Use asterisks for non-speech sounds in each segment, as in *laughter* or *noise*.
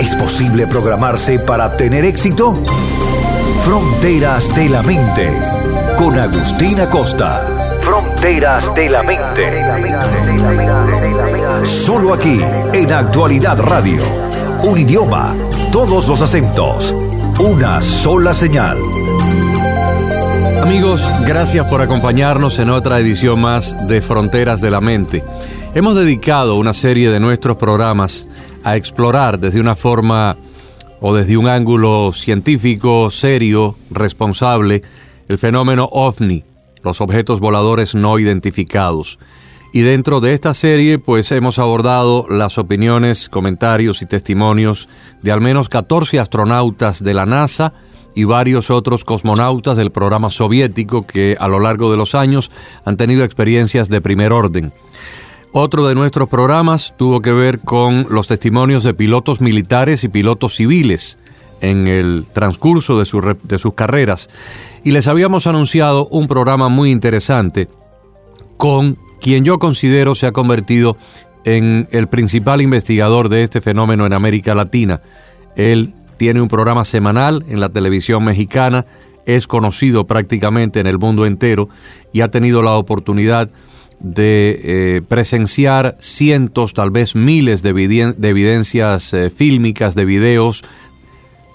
¿Es posible programarse para tener éxito? Fronteras de la Mente, con Agustina Costa. Fronteras de la Mente. Solo aquí, en Actualidad Radio. Un idioma, todos los acentos, una sola señal. Amigos, gracias por acompañarnos en otra edición más de Fronteras de la Mente. Hemos dedicado una serie de nuestros programas a explorar desde una forma o desde un ángulo científico, serio, responsable, el fenómeno ovni, los objetos voladores no identificados. Y dentro de esta serie, pues hemos abordado las opiniones, comentarios y testimonios de al menos 14 astronautas de la NASA y varios otros cosmonautas del programa soviético que a lo largo de los años han tenido experiencias de primer orden. Otro de nuestros programas tuvo que ver con los testimonios de pilotos militares y pilotos civiles en el transcurso de, sus carreras. Y les habíamos anunciado un programa muy interesante con quien yo considero se ha convertido en el principal investigador de este fenómeno en América Latina. Él tiene un programa semanal en la televisión mexicana, es conocido prácticamente en el mundo entero y ha tenido la oportunidad de eh, presenciar cientos, tal vez miles de, evidencias eh, fílmicas, de videos.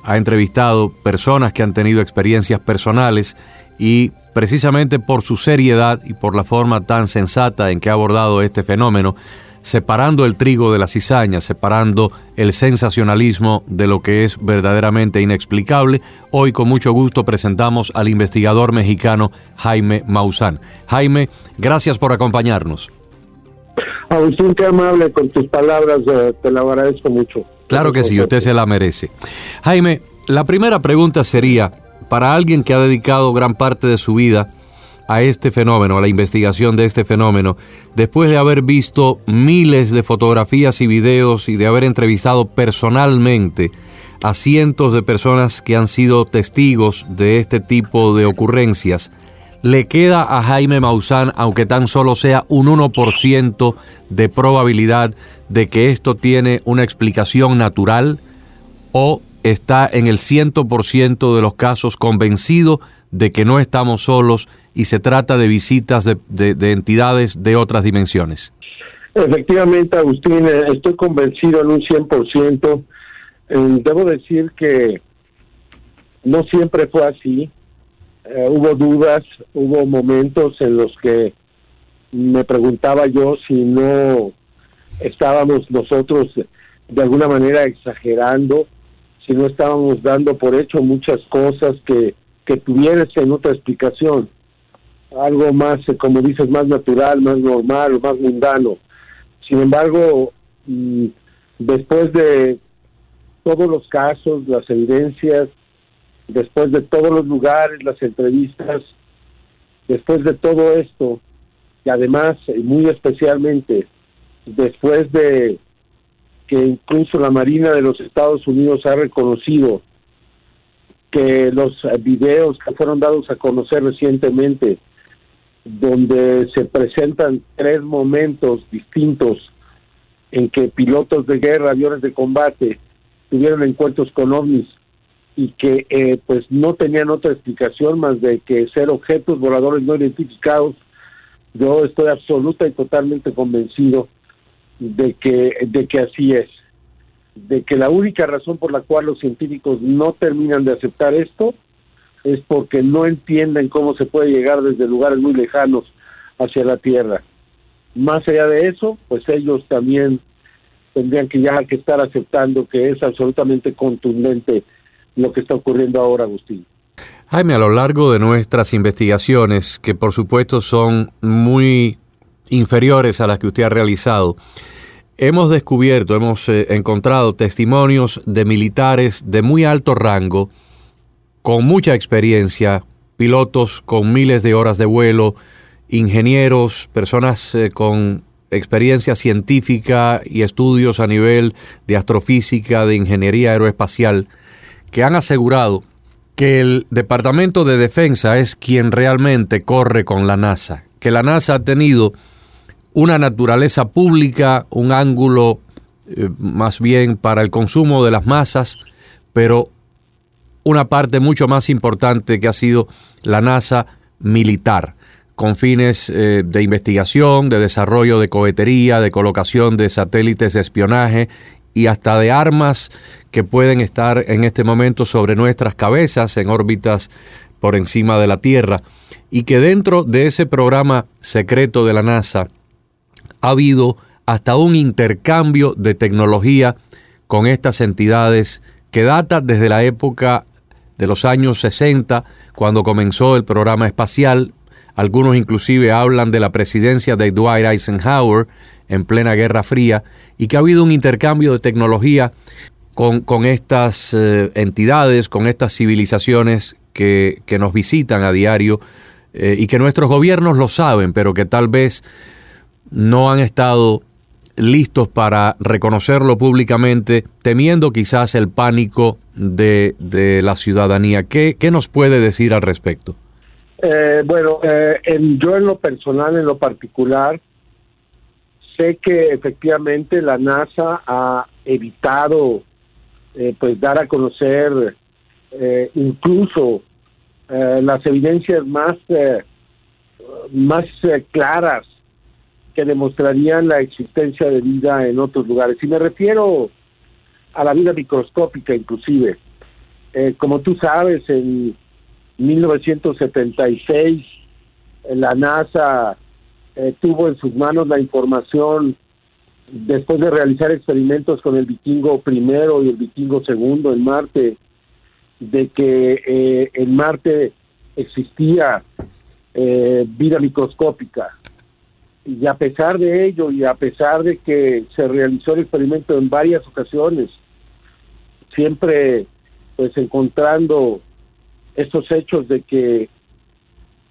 Ha entrevistado personas que han tenido experiencias personales y precisamente por su seriedad y por la forma tan sensata en que ha abordado este fenómeno, separando el trigo de la cizaña, separando el sensacionalismo de lo que es verdaderamente inexplicable. Hoy con mucho gusto presentamos al investigador mexicano Jaime Maussan. Jaime, gracias por acompañarnos. Agustín, qué amable con tus palabras, eh, te lo agradezco mucho. Claro que sí, usted se la merece. Jaime, la primera pregunta sería, para alguien que ha dedicado gran parte de su vida a este fenómeno, a la investigación de este fenómeno, después de haber visto miles de fotografías y videos y de haber entrevistado personalmente a cientos de personas que han sido testigos de este tipo de ocurrencias, le queda a Jaime Maussan, aunque tan solo sea un 1% de probabilidad de que esto tiene una explicación natural o está en el 100% de los casos convencido de que no estamos solos y se trata de visitas de, entidades de otras dimensiones. Efectivamente, Agustín, eh, estoy convencido en un 100%. Eh, debo decir que no siempre fue así. Eh, hubo dudas, hubo momentos en los que me preguntaba yo si no estábamos nosotros de alguna manera exagerando, si no estábamos dando por hecho muchas cosas que, que tuviesen otra explicación algo más, eh, como dices, más natural, más normal, más mundano. Sin embargo, mm, después de todos los casos, las evidencias, después de todos los lugares, las entrevistas, después de todo esto, y además, y muy especialmente, después de que incluso la Marina de los Estados Unidos ha reconocido que los videos que fueron dados a conocer recientemente donde se presentan tres momentos distintos en que pilotos de guerra, aviones de combate, tuvieron encuentros con ovnis y que eh, pues no tenían otra explicación más de que ser objetos voladores no identificados. Yo estoy absoluta y totalmente convencido de que de que así es, de que la única razón por la cual los científicos no terminan de aceptar esto es porque no entienden cómo se puede llegar desde lugares muy lejanos hacia la Tierra. Más allá de eso, pues ellos también tendrían que ya que estar aceptando que es absolutamente contundente lo que está ocurriendo ahora, Agustín. Jaime, a lo largo de nuestras investigaciones, que por supuesto son muy inferiores a las que usted ha realizado, hemos descubierto, hemos eh, encontrado testimonios de militares de muy alto rango con mucha experiencia, pilotos con miles de horas de vuelo, ingenieros, personas eh, con experiencia científica y estudios a nivel de astrofísica, de ingeniería aeroespacial, que han asegurado que el Departamento de Defensa es quien realmente corre con la NASA, que la NASA ha tenido una naturaleza pública, un ángulo eh, más bien para el consumo de las masas, pero una parte mucho más importante que ha sido la NASA militar, con fines eh, de investigación, de desarrollo de cohetería, de colocación de satélites de espionaje y hasta de armas que pueden estar en este momento sobre nuestras cabezas en órbitas por encima de la Tierra. Y que dentro de ese programa secreto de la NASA ha habido hasta un intercambio de tecnología con estas entidades que data desde la época de los años 60, cuando comenzó el programa espacial. Algunos inclusive hablan de la presidencia de Dwight Eisenhower en plena Guerra Fría y que ha habido un intercambio de tecnología con, con estas eh, entidades, con estas civilizaciones que, que, nos visitan a diario eh, y que nuestros gobiernos lo saben, pero que tal vez no han estado listos para reconocerlo públicamente, temiendo quizás el pánico de, de la ciudadanía. ¿Qué, ¿Qué, nos puede decir al respecto? Eh, bueno, eh, yo en lo personal, en lo particular, sé que efectivamente la NASA ha evitado eh, pues dar a conocer incluso las evidencias más más claras que demostrarían la existencia de vida en otros lugares. Y me refiero a la vida microscópica inclusive. Eh, como tú sabes, en 1976 la NASA eh, tuvo en sus manos la información después de realizar experimentos con el vikingo primero y el vikingo segundo en Marte, de que eh, en Marte existía vida microscópica y a pesar de ello y a pesar de que se realizó el experimento en varias ocasiones, siempre pues encontrando estos hechos de que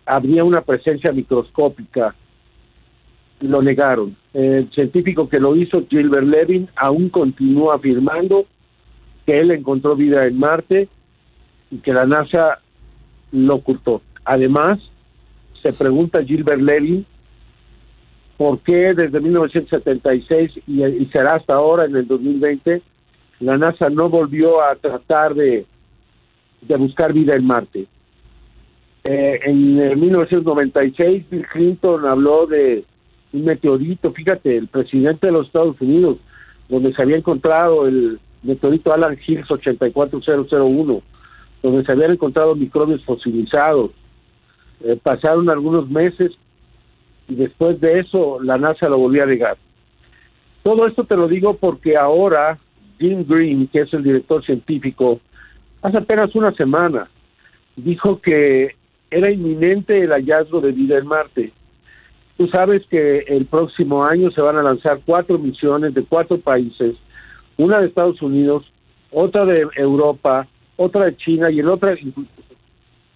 habría una presencia microscópica, lo negaron. El científico que lo hizo, Gilbert Levin, aún continúa afirmando que él encontró vida en Marte y que la NASA lo ocultó. Además, se pregunta Gilbert Levin por qué desde 1976 y, será hasta ahora en el 2020 la NASA no volvió a tratar de, de buscar vida en Marte. Eh, en 1996 Bill Clinton habló de un meteorito, fíjate, el presidente de los Estados Unidos, donde se había encontrado el meteorito Alan Hills 84001, donde se habían encontrado microbios fosilizados. Eh, pasaron algunos meses y después de eso la NASA lo volvió a negar. Todo esto te lo digo porque ahora Jim Green, que es el director científico, hace apenas una semana dijo que era inminente el hallazgo de vida en Marte. Tú sabes que el próximo año se van a lanzar cuatro misiones de cuatro países, una de Estados Unidos, otra de Europa, otra de China y el otra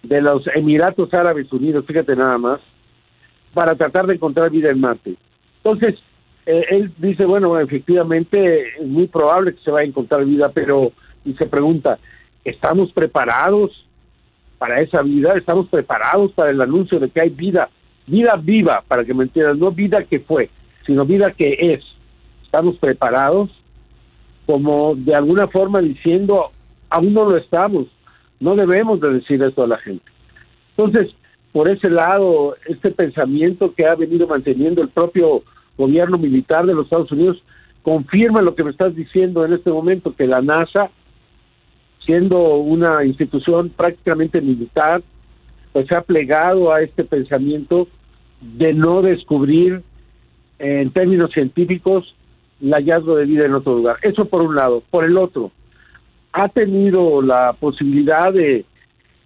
de los Emiratos Árabes Unidos, fíjate nada más, para tratar de encontrar vida en Marte. Entonces, eh, él dice, bueno, efectivamente es muy probable que se vaya a encontrar vida, pero, y se pregunta, ¿estamos preparados para esa vida? ¿Estamos preparados para el anuncio de que hay vida? Vida viva, para que me entiendan, no vida que fue, sino vida que es. ¿Estamos preparados? Como de alguna forma diciendo, aún no lo estamos, no debemos de decir esto a la gente. Entonces, por ese lado, este pensamiento que ha venido manteniendo el propio gobierno militar de los Estados Unidos confirma lo que me estás diciendo en este momento, que la NASA, siendo una institución prácticamente militar, pues se ha plegado a este pensamiento de no descubrir en términos científicos el hallazgo de vida en otro lugar. Eso por un lado. Por el otro, ha tenido la posibilidad de,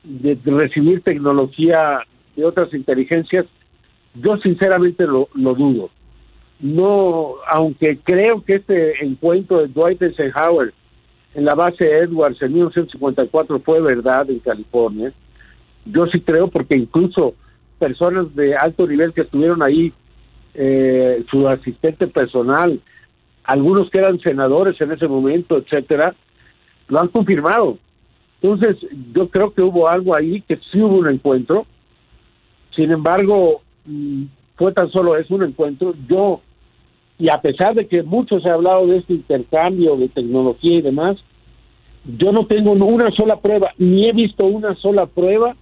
de recibir tecnología de otras inteligencias, yo sinceramente lo, dudo. No, aunque creo que este encuentro de Dwight Eisenhower en la base Edwards en 1954 fue verdad en California. Yo sí creo porque incluso personas de alto nivel que estuvieron ahí, eh, su asistente personal, algunos que eran senadores en ese momento, etcétera, lo han confirmado. Entonces, yo creo que hubo algo ahí, que sí hubo un encuentro. Sin embargo, mm, fue tan solo es un encuentro. Yo y a pesar de que mucho se ha hablado de este intercambio de tecnología y demás, yo no tengo una sola prueba, ni he visto una sola prueba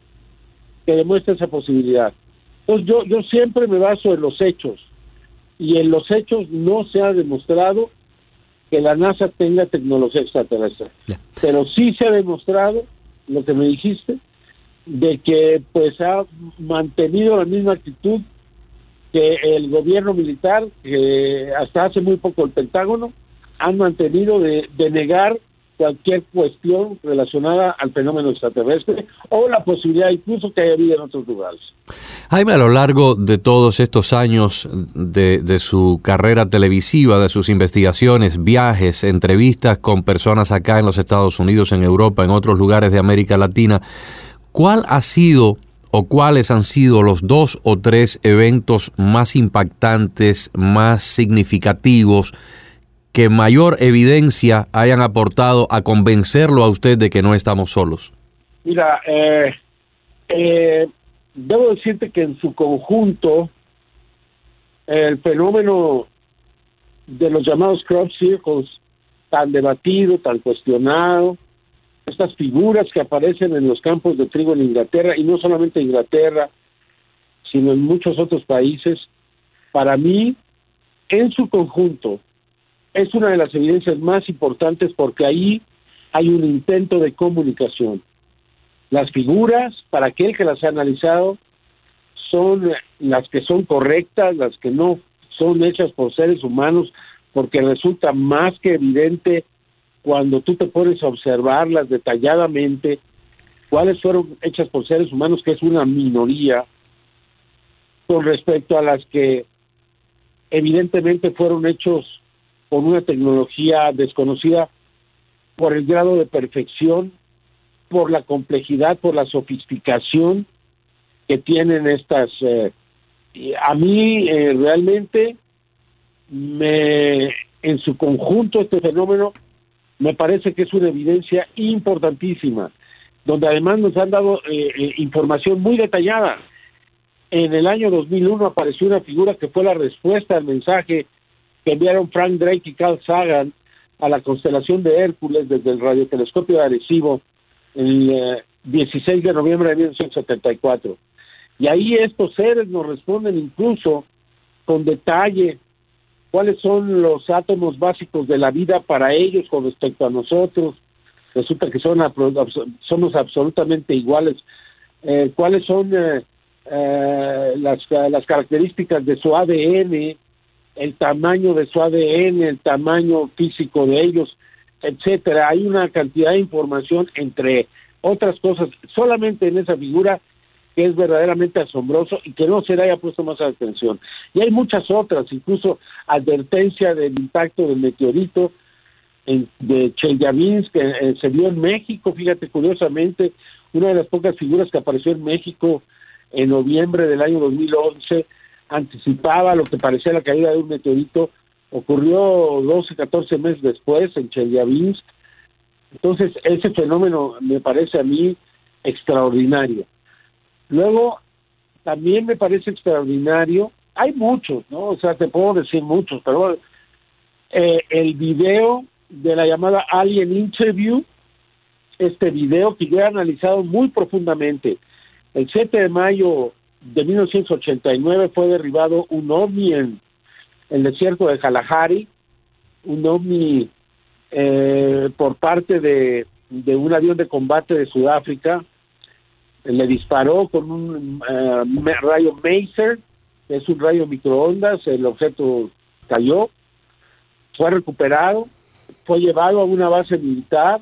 que demuestre esa posibilidad. Entonces yo, yo siempre me baso en los hechos y en los hechos no se ha demostrado que la NASA tenga tecnología extraterrestre. Pero sí se ha demostrado, lo que me dijiste, de que pues ha mantenido la misma actitud que el gobierno militar, que hasta hace muy poco el Pentágono, han mantenido de, negar cualquier cuestión relacionada al fenómeno extraterrestre o la posibilidad incluso que haya vida en otros lugares. Jaime, a lo largo de todos estos años de, de, su carrera televisiva, de sus investigaciones, viajes, entrevistas con personas acá en los Estados Unidos, en Europa, en otros lugares de América Latina, ¿cuál ha sido o cuáles han sido los dos o tres eventos más impactantes, más significativos, que mayor evidencia hayan aportado a convencerlo a usted de que no estamos solos? Mira, eh, eh, debo decirte que en su conjunto el fenómeno de los llamados crop circles, tan debatido, tan cuestionado, estas figuras que aparecen en los campos de trigo en Inglaterra, y no solamente en Inglaterra, sino en muchos otros países, para mí, en su conjunto, es una de las evidencias más importantes porque ahí hay un intento de comunicación. Las figuras, para aquel que las ha analizado, son las que son correctas, las que no son hechas por seres humanos, porque resulta más que evidente cuando tú te pones a observarlas detalladamente, cuáles fueron hechas por seres humanos, que es una minoría, con respecto a las que evidentemente fueron hechos con una tecnología desconocida por el grado de perfección, por la complejidad, por la sofisticación que tienen estas. Eh, a mí eh, realmente me, en su conjunto este fenómeno me parece que es una evidencia importantísima, donde además nos han dado eh, eh, información muy detallada. En el año 2001 apareció una figura que fue la respuesta al mensaje que enviaron Frank Drake y Carl Sagan a la constelación de Hércules desde el radiotelescopio de Arecibo el 16 eh, de noviembre de 1974. Y ahí estos seres nos responden incluso con detalle cuáles son los átomos básicos de la vida para ellos con respecto a nosotros. Resulta que son somos absolutamente iguales. Eh, ¿Cuáles son eh, eh, las, las características de su ADN, el tamaño de su ADN, el tamaño físico de ellos, etcétera? Hay una cantidad de información entre otras cosas. Solamente en esa figura que es verdaderamente asombroso y que no se le haya puesto más atención. Y hay muchas otras, incluso advertencia del impacto del meteorito en, de Chelyabinsk que eh, se vio en México, fíjate curiosamente, una de las pocas figuras que apareció en México en noviembre del año 2011 anticipaba lo que parecía la caída de un meteorito, ocurrió 12, 14 meses después en Chelyabinsk. Entonces, ese fenómeno me parece a mí extraordinario. Luego, también me parece extraordinario, hay muchos, ¿no? O sea, te puedo decir muchos, pero eh, el video de la llamada Alien Interview, este video que yo he analizado muy profundamente. El 7 de mayo de 1989 fue derribado un ovni en el desierto de Kalahari, un ovni eh, por parte de, de un avión de combate de Sudáfrica, le disparó con un eh, rayo Maser, es un rayo microondas, el objeto cayó, fue recuperado, fue llevado a una base militar,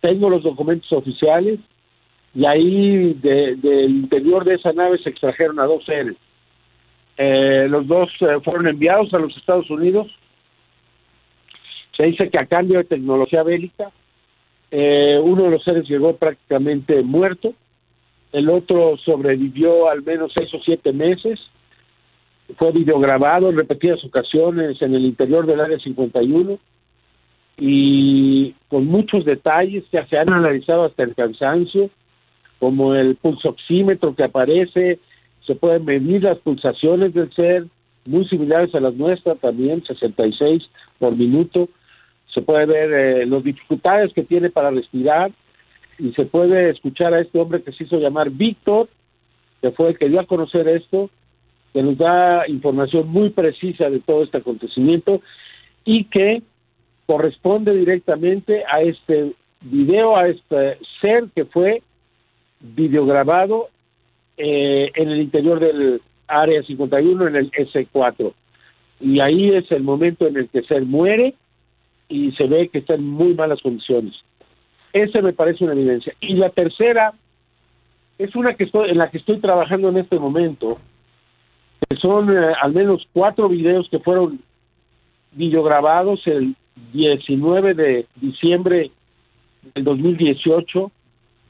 tengo los documentos oficiales, y ahí del interior de esa nave se extrajeron a dos seres. Eh, los dos eh, fueron enviados a los Estados Unidos. Se dice que a cambio de tecnología bélica, Eh, uno de los seres llegó prácticamente muerto, el otro sobrevivió al menos seis o siete meses, fue videograbado en repetidas ocasiones en el interior del área 51 y con muchos detalles que se han analizado hasta el cansancio, como el pulsoxímetro que aparece, se pueden medir las pulsaciones del ser, muy similares a las nuestras también, 66 por minuto, se puede ver eh, las dificultades que tiene para respirar y se puede escuchar a este hombre que se hizo llamar Víctor, que fue el que dio a conocer esto, que nos da información muy precisa de todo este acontecimiento y que corresponde directamente a este video, a este ser que fue videograbado eh, en el interior del área 51, en el S4. Y ahí es el momento en el que ser muere y se ve que está en muy malas condiciones. Esa me parece una evidencia. Y la tercera es una que estoy, en la que estoy trabajando en este momento, que son eh, al menos cuatro videos que fueron videograbados el 19 de diciembre del 2018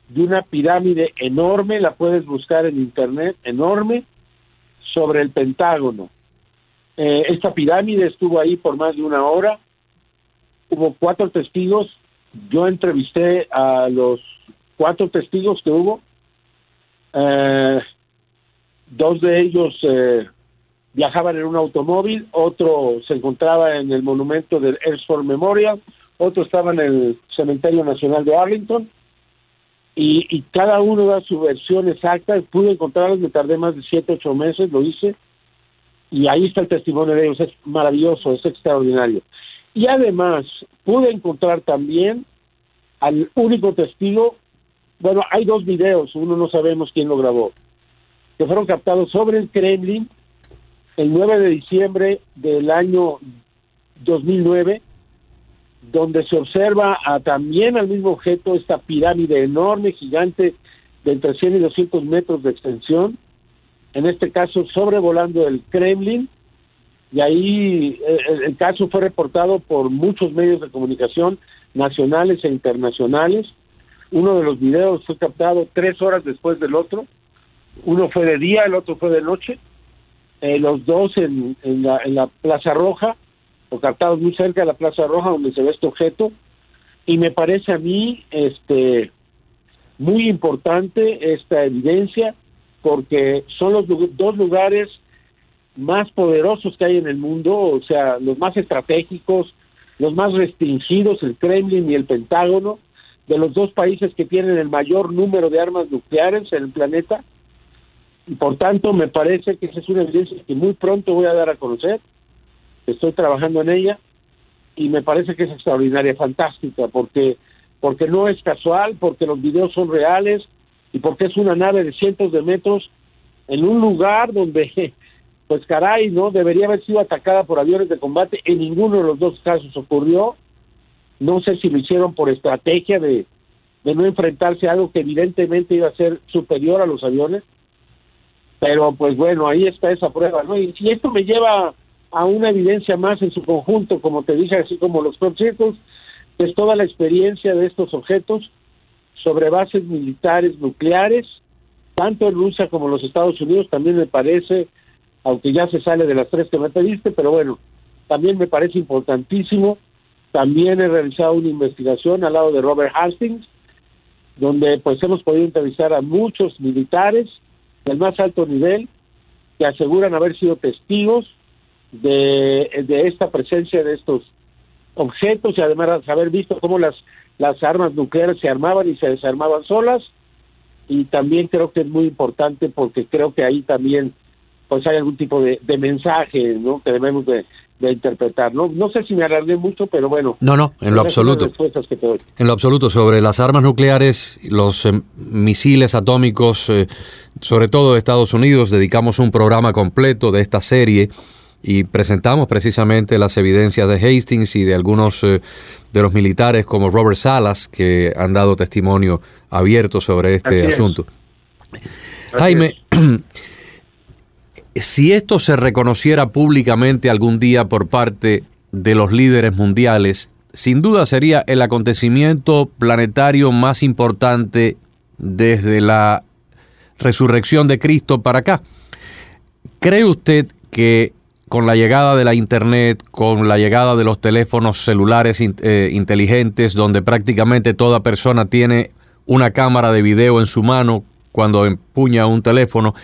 de una pirámide enorme, la puedes buscar en internet, enorme, sobre el Pentágono. Eh, esta pirámide estuvo ahí por más de una hora, hubo cuatro testigos, yo entrevisté a los cuatro testigos que hubo, eh, dos de ellos eh, viajaban en un automóvil, otro se encontraba en el monumento del Air Force Memorial, otro estaba en el Cementerio Nacional de Arlington, y, cada uno da su versión exacta, pude encontrarlos, me tardé más de siete, ocho meses, lo hice, y ahí está el testimonio de ellos, es maravilloso, es extraordinario. Y además pude encontrar también al único testigo, bueno, hay dos videos, uno no sabemos quién lo grabó, que fueron captados sobre el Kremlin el 9 de diciembre del año 2009, donde se observa a, también al mismo objeto esta pirámide enorme, gigante, de entre 100 y 200 metros de extensión, en este caso sobrevolando el Kremlin, y ahí eh, el, caso fue reportado por muchos medios de comunicación nacionales e internacionales. Uno de los videos fue captado tres horas después del otro. Uno fue de día, el otro fue de noche. Eh, los dos en, en, la, en la Plaza Roja, o captados muy cerca de la Plaza Roja donde se ve este objeto. Y me parece a mí este muy importante esta evidencia porque son los dos lugares más poderosos que hay en el mundo, o sea, los más estratégicos, los más restringidos, el Kremlin y el Pentágono, de los dos países que tienen el mayor número de armas nucleares en el planeta. Y por tanto, me parece que esa es una evidencia que muy pronto voy a dar a conocer. Estoy trabajando en ella y me parece que es extraordinaria, fantástica, porque porque no es casual, porque los videos son reales y porque es una nave de cientos de metros en un lugar donde pues caray, ¿no? Debería haber sido atacada por aviones de combate. En ninguno de los dos casos ocurrió. No sé si lo hicieron por estrategia de, de no enfrentarse a algo que evidentemente iba a ser superior a los aviones. Pero pues bueno, ahí está esa prueba, ¿no? Y si esto me lleva a una evidencia más en su conjunto, como te dije, así como los conciertos, pues toda la experiencia de estos objetos sobre bases militares nucleares, tanto en Rusia como en los Estados Unidos, también me parece aunque ya se sale de las tres que me pediste, pero bueno, también me parece importantísimo. También he realizado una investigación al lado de Robert Hastings, donde pues hemos podido entrevistar a muchos militares del más alto nivel que aseguran haber sido testigos de, esta presencia de estos objetos y además haber visto cómo las armas nucleares se armaban y se desarmaban solas. Y también creo que es muy importante porque creo que ahí también pues hay algún tipo de, mensaje ¿no? que debemos de, interpretar. ¿no? no sé si me alargué mucho, pero bueno. No, no, en lo absoluto. En lo absoluto, sobre las armas nucleares, los em, misiles atómicos, eh, sobre todo de Estados Unidos, dedicamos un programa completo de esta serie y presentamos precisamente las evidencias de Hastings y de algunos eh, de los militares como Robert Salas que han dado testimonio abierto sobre este asunto. Jaime, *clears throat* si esto se reconociera públicamente algún día por parte de los líderes mundiales, sin duda sería el acontecimiento planetario más importante desde la resurrección de Cristo para acá. ¿Cree usted que con la llegada de la Internet, con la llegada de los teléfonos celulares eh, inteligentes, donde prácticamente toda persona tiene una cámara de video en su mano cuando empuña un teléfono,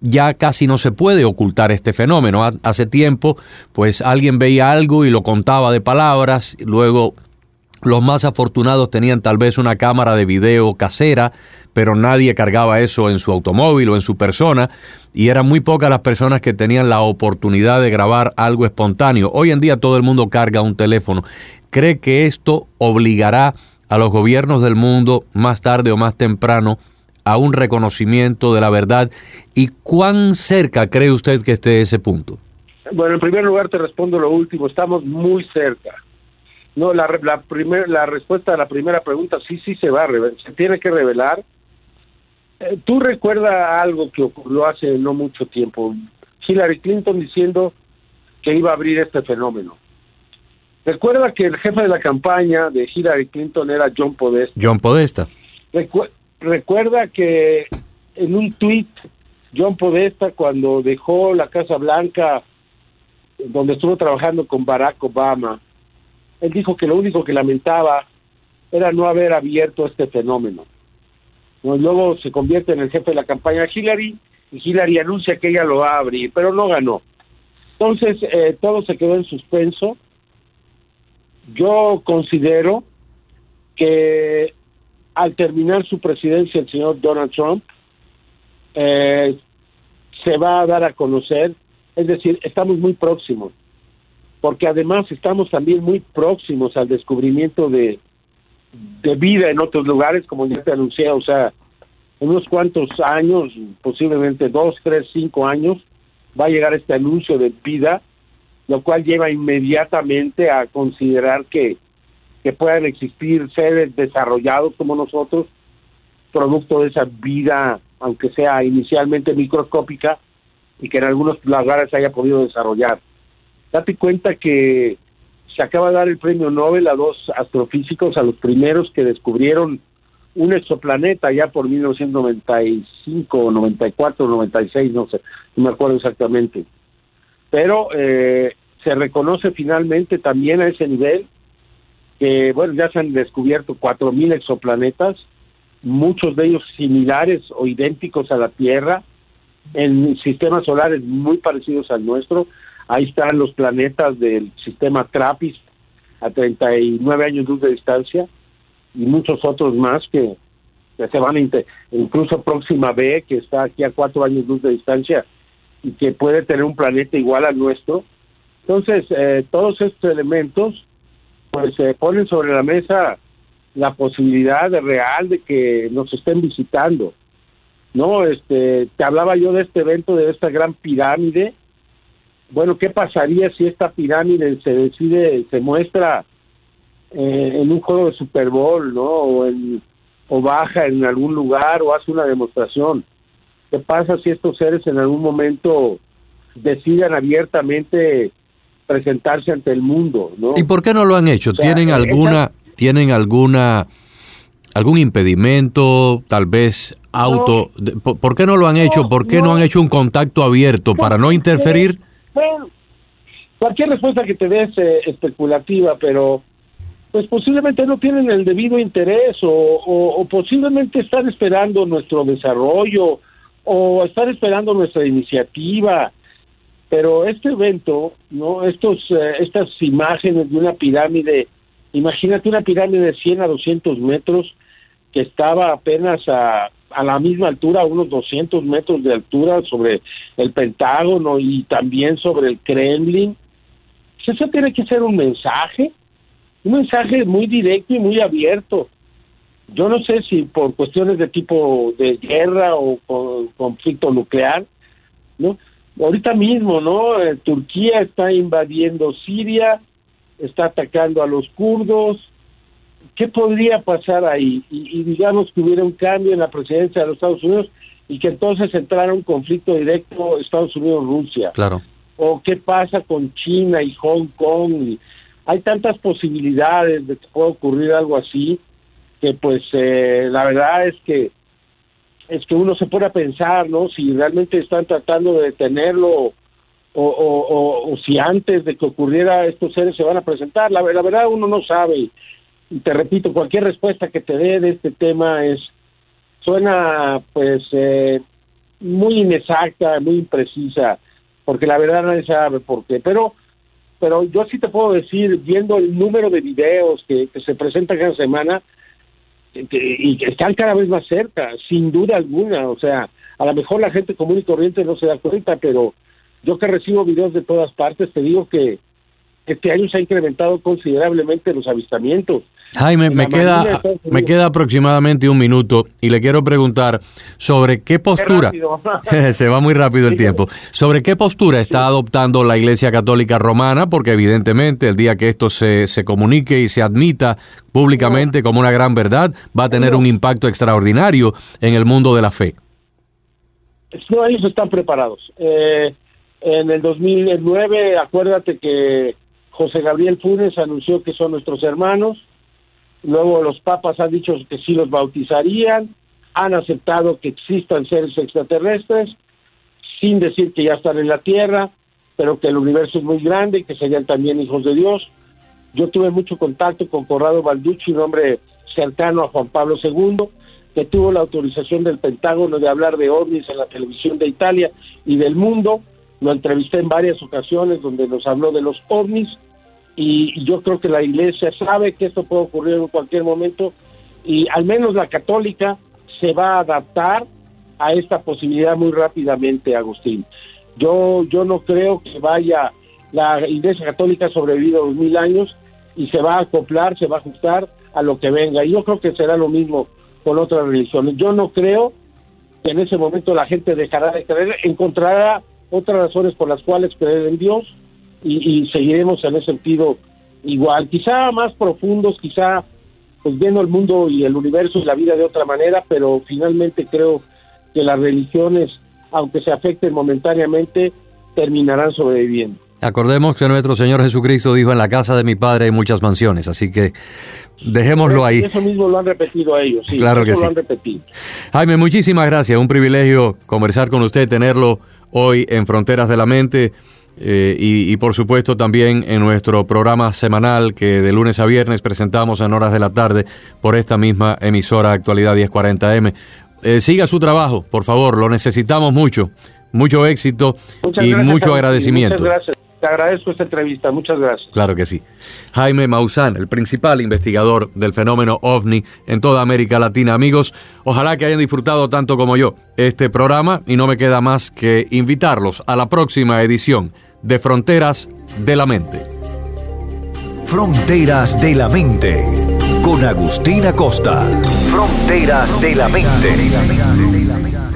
ya casi no se puede ocultar este fenómeno. Hace tiempo, pues alguien veía algo y lo contaba de palabras, luego los más afortunados tenían tal vez una cámara de video casera, pero nadie cargaba eso en su automóvil o en su persona, y eran muy pocas las personas que tenían la oportunidad de grabar algo espontáneo. Hoy en día todo el mundo carga un teléfono. ¿Cree que esto obligará a los gobiernos del mundo más tarde o más temprano a un reconocimiento de la verdad? ¿Y cuán cerca cree usted que esté ese punto? Bueno, en primer lugar te respondo lo último, estamos muy cerca. No, la, la, primer, la respuesta a la primera pregunta, sí, sí se va a revelar, se tiene que revelar. Eh, Tú recuerdas algo que ocurrió hace no mucho tiempo, Hillary Clinton diciendo que iba a abrir este fenómeno. Recuerda que el jefe de la campaña de Hillary Clinton era John Podesta. John Podesta. Recuerda que en un tuit, John Podesta, cuando dejó la Casa Blanca, donde estuvo trabajando con Barack Obama, él dijo que lo único que lamentaba era no haber abierto este fenómeno. Luego se convierte en el jefe de la campaña Hillary y Hillary anuncia que ella lo va a abrir, pero no ganó. Entonces, eh, todo se quedó en suspenso. Yo considero que al terminar su presidencia el señor Donald Trump eh, se va a dar a conocer, es decir, estamos muy próximos porque además estamos también muy próximos al descubrimiento de, de vida en otros lugares, como ya te anuncié, o sea, en unos cuantos años, posiblemente dos, tres, cinco años, va a llegar este anuncio de vida, lo cual lleva inmediatamente a considerar que, que puedan existir seres desarrollados como nosotros, producto de esa vida, aunque sea inicialmente microscópica, y que en algunos lugares se haya podido desarrollar. Date cuenta que se acaba de dar el premio Nobel a dos astrofísicos, a los primeros que descubrieron un exoplaneta ya por 1995, 94, 96, no sé, no me acuerdo exactamente. Pero eh, se reconoce finalmente también a ese nivel que, bueno, ya se han descubierto 4.000 exoplanetas, muchos de ellos similares o idénticos a la Tierra, en sistemas solares muy parecidos al nuestro, Ahí están los planetas del sistema TRAPPIST a 39 años luz de distancia y muchos otros más que, se van a incluso Próxima B que está aquí a cuatro años luz de distancia y que puede tener un planeta igual al nuestro. Entonces, eh, todos estos elementos pues se ponen sobre la mesa la posibilidad real de que nos estén visitando. No, este, te hablaba yo de este evento de esta gran pirámide bueno, ¿qué pasaría si esta pirámide se decide, se muestra eh, en un juego de Super Bowl, ¿no? O, en, o baja en algún lugar o hace una demostración. ¿Qué pasa si estos seres en algún momento decidan abiertamente presentarse ante el mundo, ¿no? ¿Y por qué no lo han hecho? ¿Tienen alguna, tienen alguna, algún impedimento, tal vez auto? ¿Por qué no lo han hecho? ¿Por qué no, han hecho un contacto abierto para no interferir? Bueno, cualquier respuesta que te des eh, especulativa, pero pues posiblemente no tienen el debido interés o, posiblemente están esperando nuestro desarrollo o están esperando nuestra iniciativa. Pero este evento, no, estos, eh, estas imágenes de una pirámide, imagínate una pirámide de 100 a 200 metros que estaba apenas a a la misma altura, a unos 200 metros de altura sobre el Pentágono y también sobre el Kremlin. Pues eso tiene que ser un mensaje, un mensaje muy directo y muy abierto. Yo no sé si por cuestiones de tipo de guerra o conflicto nuclear, ¿no? Ahorita mismo, ¿no? Eh, Turquía está invadiendo Siria, está atacando a los kurdos, ¿qué podría pasar ahí? Y, digamos que hubiera un cambio en la presidencia de los Estados Unidos y que entonces entrara un conflicto directo Estados Unidos-Rusia. Claro. O qué pasa con China y Hong Kong, hay tantas posibilidades de que pueda ocurrir algo así que pues eh, la verdad es que es que uno se pone a pensar, ¿no? Si realmente están tratando de detenerlo o, si antes de que ocurriera estos seres se van a presentar. La, la verdad uno no sabe. Y te repito, cualquier respuesta que te dé de este tema es suena pues eh, muy inexacta, muy imprecisa, porque la verdad nadie sabe por qué. Pero pero yo sí te puedo decir, viendo el número de videos que, que se presentan cada semana, y que están cada vez más cerca, sin duda alguna. O sea, a lo mejor la gente común y corriente no se da cuenta, pero yo que recibo videos de todas partes, te digo que este año se ha incrementado considerablemente los avistamientos. Jaime, me queda, me queda aproximadamente un minuto y le quiero preguntar sobre qué postura, *laughs* se va muy rápido el tiempo, sobre qué postura está adoptando la Iglesia Católica Romana, porque evidentemente el día que esto se, se comunique y se admita públicamente como una gran verdad, va a tener un impacto extraordinario en el mundo de la fe. No, ellos están preparados. Eh, en el 2009, acuérdate que José Gabriel Funes anunció que son nuestros hermanos, luego los papas han dicho que sí los bautizarían, han aceptado que existan seres extraterrestres, sin decir que ya están en la Tierra, pero que el universo es muy grande y que serían también hijos de Dios. Yo tuve mucho contacto con Corrado Balducci, un hombre cercano a Juan Pablo II, que tuvo la autorización del Pentágono de hablar de ovnis en la televisión de Italia y del mundo. Lo entrevisté en varias ocasiones donde nos habló de los ovnis y yo creo que la iglesia sabe que esto puede ocurrir en cualquier momento y al menos la católica se va a adaptar a esta posibilidad muy rápidamente, Agustín. Yo, yo no creo que vaya, la iglesia católica ha sobrevivido dos mil años y se va a acoplar, se va a ajustar a lo que venga. Y yo creo que será lo mismo con otras religiones. Yo no creo que en ese momento la gente dejará de creer, encontrará otras razones por las cuales creer en Dios y, seguiremos en ese sentido igual, quizá más profundos, quizá pues viendo el mundo y el universo y la vida de otra manera, pero finalmente creo que las religiones, aunque se afecten momentáneamente, terminarán sobreviviendo. Acordemos que nuestro Señor Jesucristo dijo, en la casa de mi Padre hay muchas mansiones, así que dejémoslo ahí. Eso mismo lo han repetido a ellos, sí. Claro que sí. Lo han repetido. Jaime, muchísimas gracias, un privilegio conversar con usted, tenerlo hoy en Fronteras de la Mente. Eh, y, por supuesto también en nuestro programa semanal que de lunes a viernes presentamos en horas de la tarde por esta misma emisora Actualidad 1040M. Eh, siga su trabajo, por favor, lo necesitamos mucho. Mucho éxito y mucho agradecimiento. Muchas gracias. Te agradezco esta entrevista, muchas gracias. Claro que sí. Jaime Maussan, el principal investigador del fenómeno ovni en toda América Latina. Amigos, ojalá que hayan disfrutado tanto como yo este programa y no me queda más que invitarlos a la próxima edición de Fronteras de la Mente. Fronteras de la Mente con Agustina Costa. Fronteras de la Mente.